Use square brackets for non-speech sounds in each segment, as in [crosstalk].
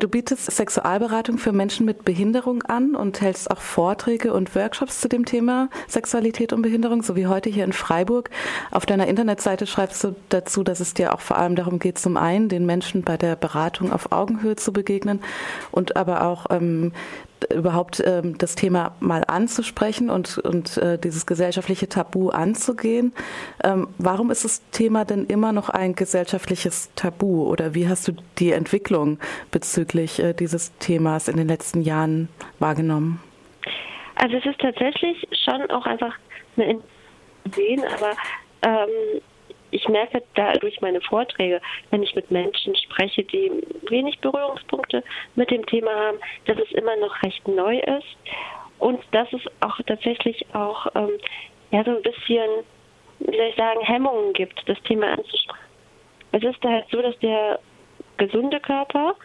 Du bietest Sexualberatung für Menschen mit Behinderung an und hältst auch Vorträge und Workshops zu dem Thema Sexualität und Behinderung, so wie heute hier in Freiburg. Auf deiner Internetseite schreibst du dazu, dass es dir auch vor allem darum geht, zum einen den Menschen bei der Beratung auf Augenhöhe zu begegnen und aber auch ähm, überhaupt ähm, das Thema mal anzusprechen und, und äh, dieses gesellschaftliche Tabu anzugehen. Ähm, warum ist das Thema denn immer noch ein gesellschaftliches Tabu oder wie hast du die Entwicklung bezüglich äh, dieses Themas in den letzten Jahren wahrgenommen? Also es ist tatsächlich schon auch einfach eine Idee, aber ähm, merke da durch meine Vorträge, wenn ich mit Menschen spreche, die wenig Berührungspunkte mit dem Thema haben, dass es immer noch recht neu ist und dass es auch tatsächlich auch ähm, ja so ein bisschen, wie soll ich sagen, Hemmungen gibt, das Thema anzusprechen. Es ist halt so, dass der gesunde Körper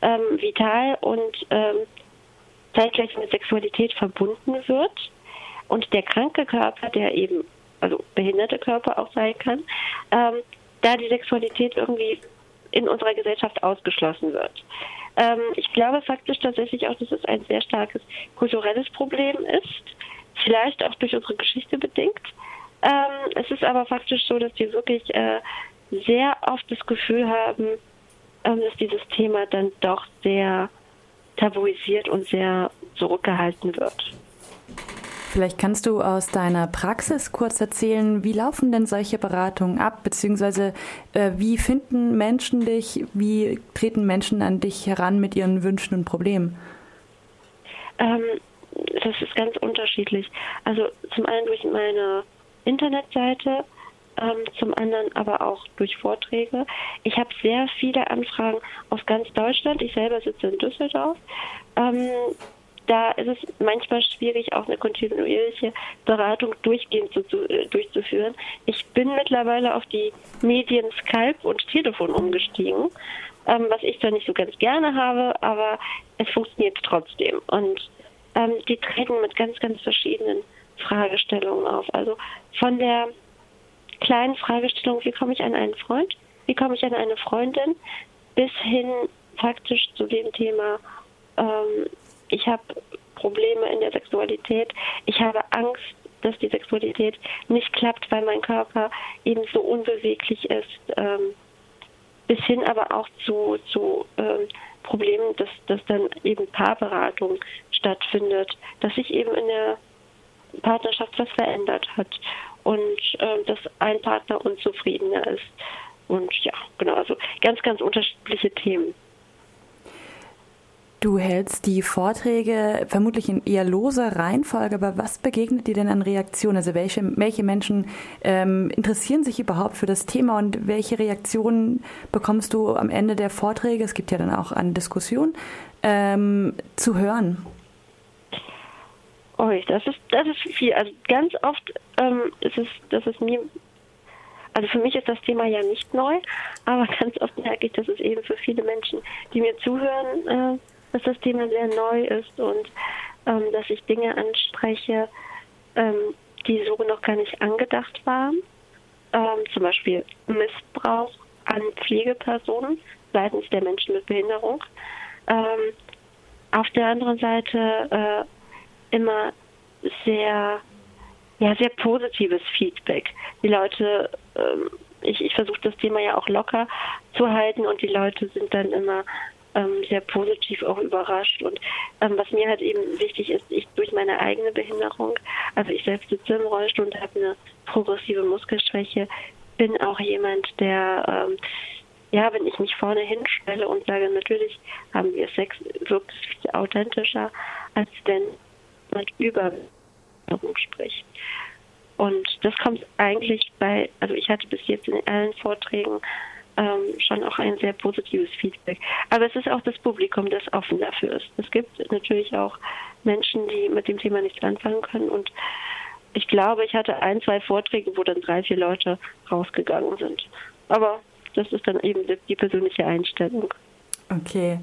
ähm, vital und ähm, zeitgleich mit Sexualität verbunden wird und der kranke Körper, der eben also behinderte Körper auch sein kann, ähm, da die Sexualität irgendwie in unserer Gesellschaft ausgeschlossen wird. Ähm, ich glaube faktisch tatsächlich auch, dass es ein sehr starkes kulturelles Problem ist, vielleicht auch durch unsere Geschichte bedingt. Ähm, es ist aber faktisch so, dass wir wirklich äh, sehr oft das Gefühl haben, ähm, dass dieses Thema dann doch sehr tabuisiert und sehr zurückgehalten wird. Vielleicht kannst du aus deiner Praxis kurz erzählen, wie laufen denn solche Beratungen ab, beziehungsweise äh, wie finden Menschen dich, wie treten Menschen an dich heran mit ihren Wünschen und Problemen? Ähm, das ist ganz unterschiedlich. Also zum einen durch meine Internetseite, ähm, zum anderen aber auch durch Vorträge. Ich habe sehr viele Anfragen aus ganz Deutschland. Ich selber sitze in Düsseldorf. Ähm, da ist es manchmal schwierig, auch eine kontinuierliche Beratung durchgehend zu, zu, äh, durchzuführen. Ich bin mittlerweile auf die Medien Skype und Telefon umgestiegen, ähm, was ich zwar nicht so ganz gerne habe, aber es funktioniert trotzdem. Und ähm, die treten mit ganz, ganz verschiedenen Fragestellungen auf. Also von der kleinen Fragestellung, wie komme ich an einen Freund, wie komme ich an eine Freundin, bis hin faktisch zu dem Thema, ähm, ich habe Probleme in der Sexualität, ich habe Angst, dass die Sexualität nicht klappt, weil mein Körper eben so unbeweglich ist, ähm, bis hin aber auch zu, zu ähm, Problemen, dass, dass dann eben Paarberatung stattfindet, dass sich eben in der Partnerschaft was verändert hat und äh, dass ein Partner unzufriedener ist. Und ja, genau, also ganz, ganz unterschiedliche Themen. Du hältst die Vorträge vermutlich in eher loser Reihenfolge, aber was begegnet dir denn an Reaktionen? Also welche, welche Menschen ähm, interessieren sich überhaupt für das Thema und welche Reaktionen bekommst du am Ende der Vorträge? Es gibt ja dann auch eine Diskussion ähm, zu hören. Oh, das ist das ist viel. Also ganz oft ähm, ist es, das ist mir also für mich ist das Thema ja nicht neu, aber [laughs] ganz oft merke ich, dass es eben für viele Menschen, die mir zuhören, äh, dass das Thema sehr neu ist und ähm, dass ich Dinge anspreche, ähm, die so noch gar nicht angedacht waren. Ähm, zum Beispiel Missbrauch an Pflegepersonen seitens der Menschen mit Behinderung. Ähm, auf der anderen Seite äh, immer sehr, ja, sehr positives Feedback. Die Leute, ähm, ich, ich versuche das Thema ja auch locker zu halten und die Leute sind dann immer ähm, sehr positiv auch überrascht. Und ähm, was mir halt eben wichtig ist, ich durch meine eigene Behinderung, also ich selbst sitze im Rollstuhl und habe eine progressive Muskelschwäche, bin auch jemand, der ähm, ja, wenn ich mich vorne hinstelle und sage, natürlich haben wir Sex, wirkt es viel authentischer, als wenn man über spricht. Und das kommt eigentlich bei, also ich hatte bis jetzt in allen Vorträgen ähm, schon auch ein sehr positives Feedback. Aber es ist auch das Publikum, das offen dafür ist. Es gibt natürlich auch Menschen, die mit dem Thema nichts anfangen können und ich glaube, ich hatte ein, zwei Vorträge, wo dann drei, vier Leute rausgegangen sind. Aber das ist dann eben die persönliche Einstellung. Okay.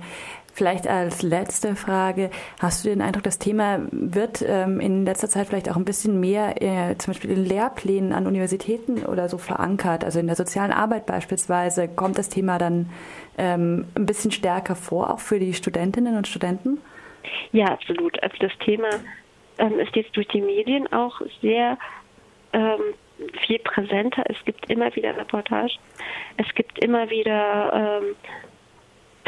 Vielleicht als letzte Frage, hast du den Eindruck, das Thema wird ähm, in letzter Zeit vielleicht auch ein bisschen mehr äh, zum Beispiel in Lehrplänen an Universitäten oder so verankert? Also in der sozialen Arbeit beispielsweise kommt das Thema dann ähm, ein bisschen stärker vor, auch für die Studentinnen und Studenten? Ja, absolut. Also das Thema ähm, ist jetzt durch die Medien auch sehr ähm, viel präsenter. Es gibt immer wieder Reportagen, es gibt immer wieder ähm,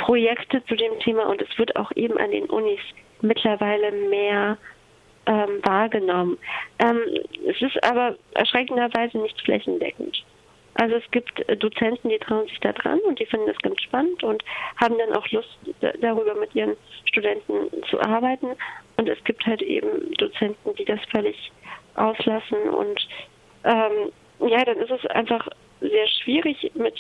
Projekte zu dem Thema und es wird auch eben an den Unis mittlerweile mehr ähm, wahrgenommen. Ähm, es ist aber erschreckenderweise nicht flächendeckend. Also es gibt äh, Dozenten, die trauen sich da dran und die finden das ganz spannend und haben dann auch Lust, darüber mit ihren Studenten zu arbeiten. Und es gibt halt eben Dozenten, die das völlig auslassen. Und ähm, ja, dann ist es einfach sehr schwierig, mit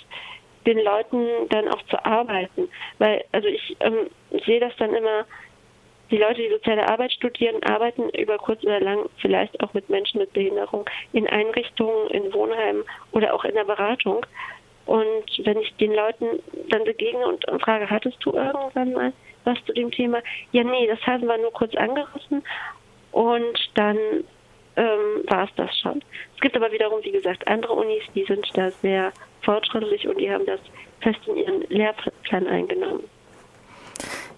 den Leuten dann auch zu arbeiten. Weil, also ich ähm, sehe das dann immer, die Leute, die soziale Arbeit studieren, arbeiten über kurz oder lang vielleicht auch mit Menschen mit Behinderung in Einrichtungen, in Wohnheimen oder auch in der Beratung. Und wenn ich den Leuten dann begegne und frage, hattest du irgendwann mal was zu dem Thema? Ja, nee, das haben wir nur kurz angerissen und dann ähm, war es das schon. Es gibt aber wiederum, wie gesagt, andere Unis, die sind da sehr fortschrittlich und die haben das fest in ihren Lehrplan eingenommen.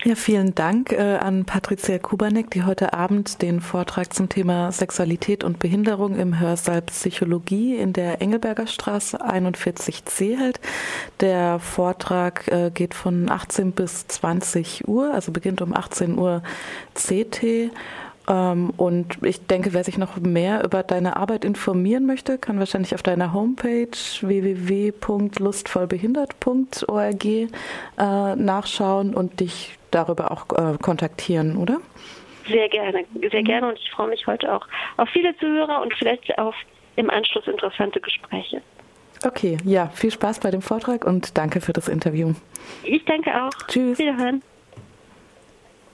Ja, vielen Dank äh, an Patricia Kubanek, die heute Abend den Vortrag zum Thema Sexualität und Behinderung im Hörsaal Psychologie in der Engelberger Straße 41c hält. Der Vortrag äh, geht von 18 bis 20 Uhr, also beginnt um 18 Uhr CT und ich denke, wer sich noch mehr über deine Arbeit informieren möchte, kann wahrscheinlich auf deiner Homepage www.lustvollbehindert.org äh, nachschauen und dich darüber auch äh, kontaktieren, oder? Sehr gerne, sehr gerne und ich freue mich heute auch auf viele Zuhörer und vielleicht auf im Anschluss interessante Gespräche. Okay, ja, viel Spaß bei dem Vortrag und danke für das Interview. Ich danke auch. Tschüss. Wiederhören.